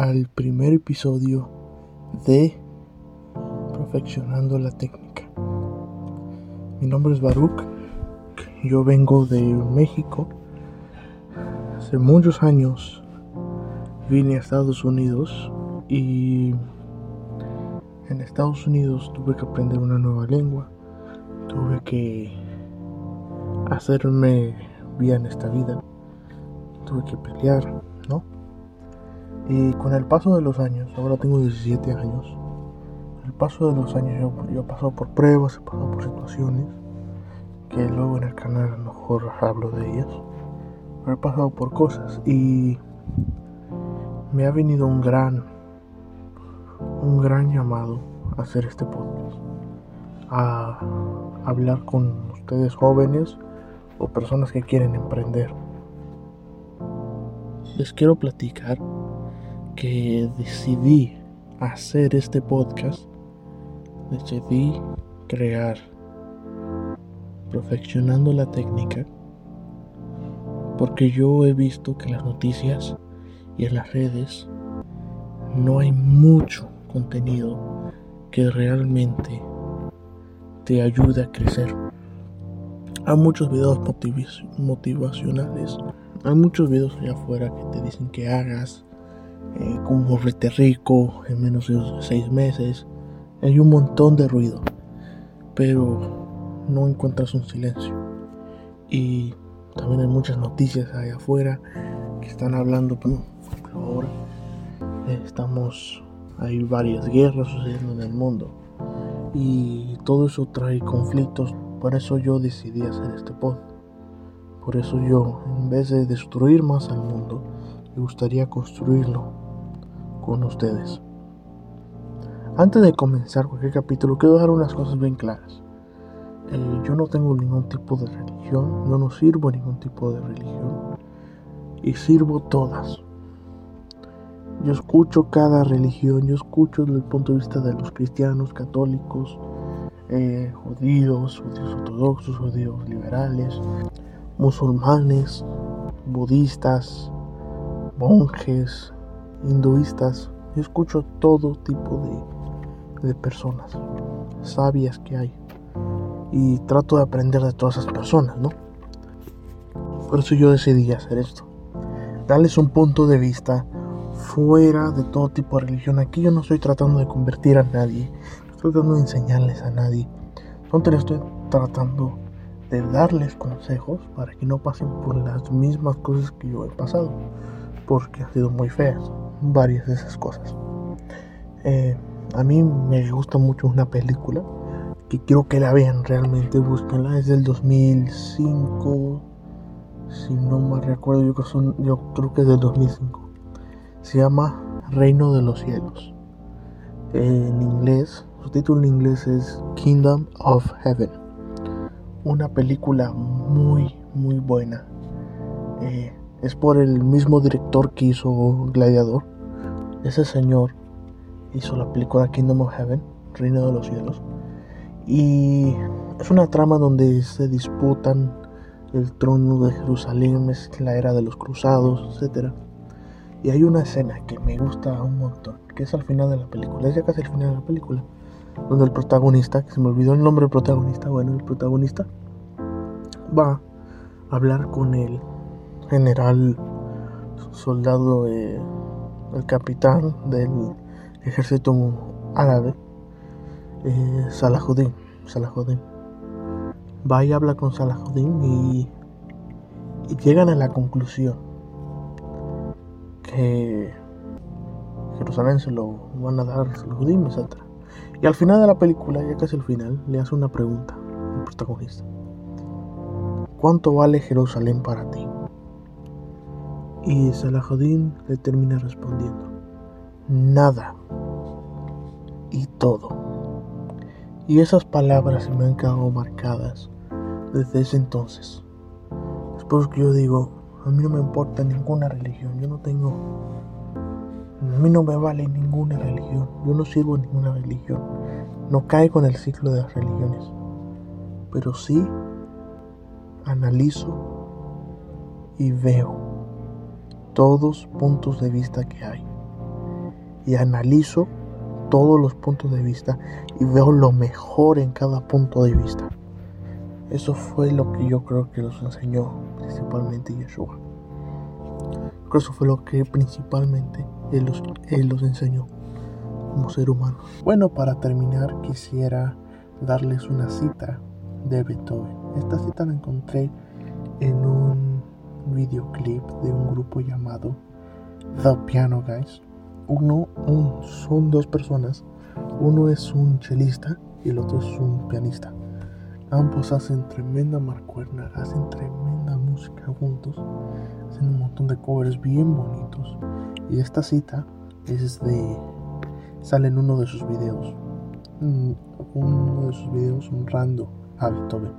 Al primer episodio de Perfeccionando la técnica. Mi nombre es Baruch, yo vengo de México. Hace muchos años vine a Estados Unidos y en Estados Unidos tuve que aprender una nueva lengua, tuve que hacerme bien esta vida tuve que pelear, ¿no? Y con el paso de los años, ahora tengo 17 años, el paso de los años yo, he pasado por pruebas, he pasado por situaciones, que luego en el canal mejor hablo de ellas, pero he pasado por cosas y me ha venido un gran, un gran llamado a hacer este podcast, a hablar con ustedes jóvenes o personas que quieren emprender. Les quiero platicar que decidí hacer este podcast, decidí crear perfeccionando la técnica porque yo he visto que en las noticias y en las redes no hay mucho contenido que realmente te ayude a crecer. Hay muchos videos motivacionales hay muchos videos allá afuera que te dicen que hagas eh, volverte rico en menos de seis meses. Hay un montón de ruido, pero no encuentras un silencio. Y también hay muchas noticias allá afuera que están hablando, por ahora eh, estamos, hay varias guerras sucediendo en el mundo y todo eso trae conflictos. Por eso yo decidí hacer este podcast. Por eso yo, en vez de destruir más al mundo, me gustaría construirlo con ustedes. Antes de comenzar cualquier capítulo, quiero dejar unas cosas bien claras. Eh, yo no tengo ningún tipo de religión, yo no sirvo ningún tipo de religión y sirvo todas. Yo escucho cada religión, yo escucho desde el punto de vista de los cristianos, católicos, eh, judíos, judíos ortodoxos, judíos liberales, musulmanes, budistas, monjes, hinduistas. Yo escucho todo tipo de, de personas sabias que hay y trato de aprender de todas esas personas, ¿no? Por eso yo decidí hacer esto. Darles un punto de vista fuera de todo tipo de religión. Aquí yo no estoy tratando de convertir a nadie, estoy tratando de enseñarles a nadie. Donde estoy tratando de darles consejos para que no pasen por las mismas cosas que yo he pasado, porque han sido muy feas, varias de esas cosas. Eh, a mí me gusta mucho una película que quiero que la vean realmente, búsquenla, es del 2005, si no me recuerdo, yo, creo que es del 2005. Se llama Reino de los Cielos. En inglés, su título en inglés es Kingdom of Heaven una película muy, muy buena. Eh, es por el mismo director que hizo Gladiador. Ese señor hizo la película Kingdom of Heaven, Reino de los Cielos. Y es una trama donde se disputan el trono de Jerusalén, es la era de los cruzados, etc. Y hay una escena que me gusta un montón, que es al final de la película, es ya casi el final de la película donde el protagonista, que se me olvidó el nombre del protagonista, bueno, el protagonista va a hablar con el general soldado, eh, el capitán del ejército árabe, eh, Salahuddin. Va y habla con Salahuddin y, y llegan a la conclusión que Jerusalén se lo van a dar Salahuddin, etc. Y al final de la película, ya casi al final, le hace una pregunta al protagonista. ¿Cuánto vale Jerusalén para ti? Y Salahuddin le termina respondiendo, nada y todo. Y esas palabras se me han quedado marcadas desde ese entonces. Es que yo digo, a mí no me importa ninguna religión, yo no tengo a mí no me vale ninguna religión. Yo no sirvo ninguna religión. No caigo en el ciclo de las religiones. Pero sí analizo y veo todos puntos de vista que hay. Y analizo todos los puntos de vista y veo lo mejor en cada punto de vista. Eso fue lo que yo creo que los enseñó principalmente Yeshua. Creo eso fue lo que principalmente él los, él los enseñó como ser humano. Bueno, para terminar quisiera darles una cita de Beethoven. Esta cita la encontré en un videoclip de un grupo llamado The Piano Guys. Uno, son dos personas. Uno es un chelista y el otro es un pianista. Ambos hacen tremenda marcuerna, hacen tremenda música juntos, hacen un montón de covers bien bonitos. Y esta cita es de. sale en uno de sus videos. Mm, uno de sus videos honrando a Beethoven.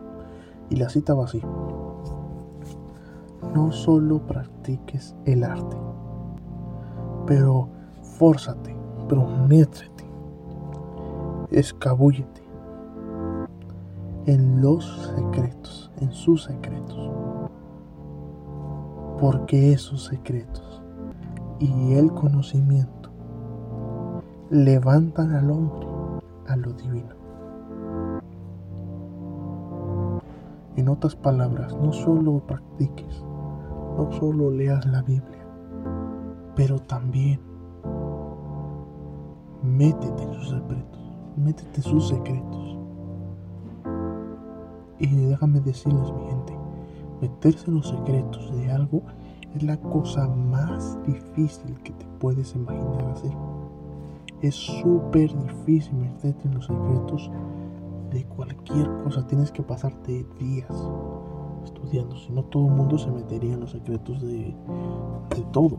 Y la cita va así. No solo practiques el arte, pero fórzate, prométrete, escabúllete en los secretos, en sus secretos. Porque esos secretos y el conocimiento levantan al hombre a lo divino. En otras palabras, no solo practiques, no solo leas la Biblia, pero también métete en sus secretos, métete en sus secretos. Y déjame decirles, mi gente, meterse en los secretos de algo es la cosa más difícil que te puedes imaginar hacer. Es súper difícil meterte en los secretos de cualquier cosa. Tienes que pasarte días estudiando. Si no, todo el mundo se metería en los secretos de, de todo.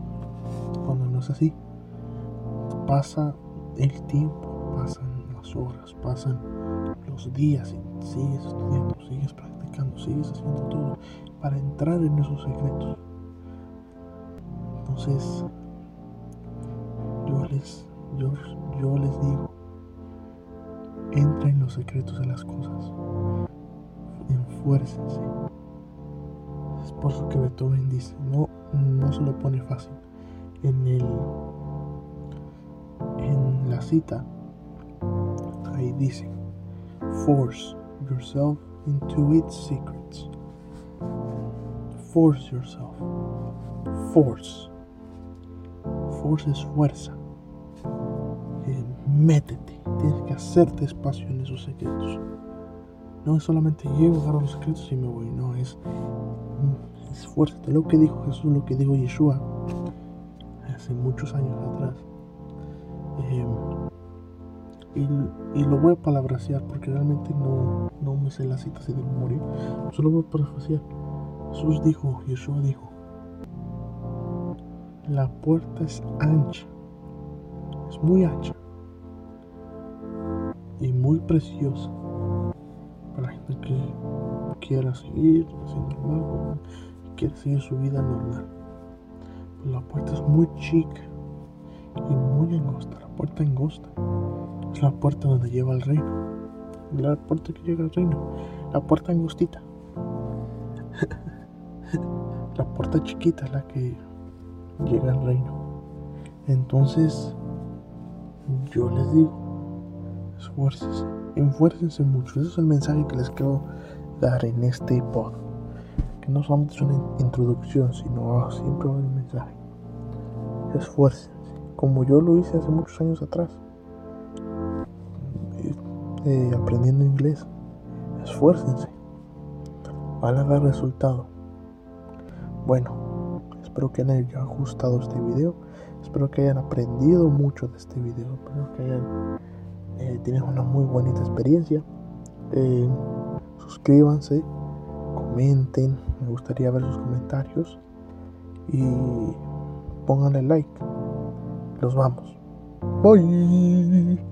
Cuando no es así. Pasa el tiempo, pasan las horas, pasan los días y sigues estudiando, sigues practicando, sigues haciendo todo para entrar en esos secretos. Entonces, yo les, yo, yo les digo, entra en los secretos de las cosas, enfuércense. Por eso que Beethoven dice, no, no se lo pone fácil. En el en la cita ahí dice Force yourself into its secrets. Force yourself. Force. Force es fuerza. Eh, métete. Tienes que hacerte espacio en esos secretos. No es solamente llego, agarro los secretos y me voy. No, es, es fuerte. Lo que dijo Jesús, lo que dijo Yeshua hace muchos años atrás. Eh, y, lo voy a palabrasear porque realmente no, no me sé la cita así de memoria. Solo voy a parafrasear. Jesús dijo, Yeshua dijo, la puerta es ancha, es muy ancha y muy preciosa para la gente que quiera seguir haciendo algo, quiere seguir su vida normal. La puerta es muy chica y muy angosta, la puerta angosta es la puerta donde lleva al reino. La puerta que llega al reino. La puerta angustita. la puerta chiquita es la que llega al reino. Entonces, yo les digo, esfuércense, esfuércense mucho. Ese es el mensaje que les quiero dar en este pod. Que no solamente es una introducción, sino siempre va un mensaje. Esfuércense, como yo lo hice hace muchos años atrás. Eh, aprendiendo inglés. Esfuércense. Van a dar resultado. Bueno, espero que les haya gustado este video. Espero que hayan aprendido mucho de este video. Espero que hayan eh, tenido una muy bonita experiencia. Eh, suscríbanse, comenten. Gustaría ver sus comentarios. Y pónganle like. Los vamos. Bye.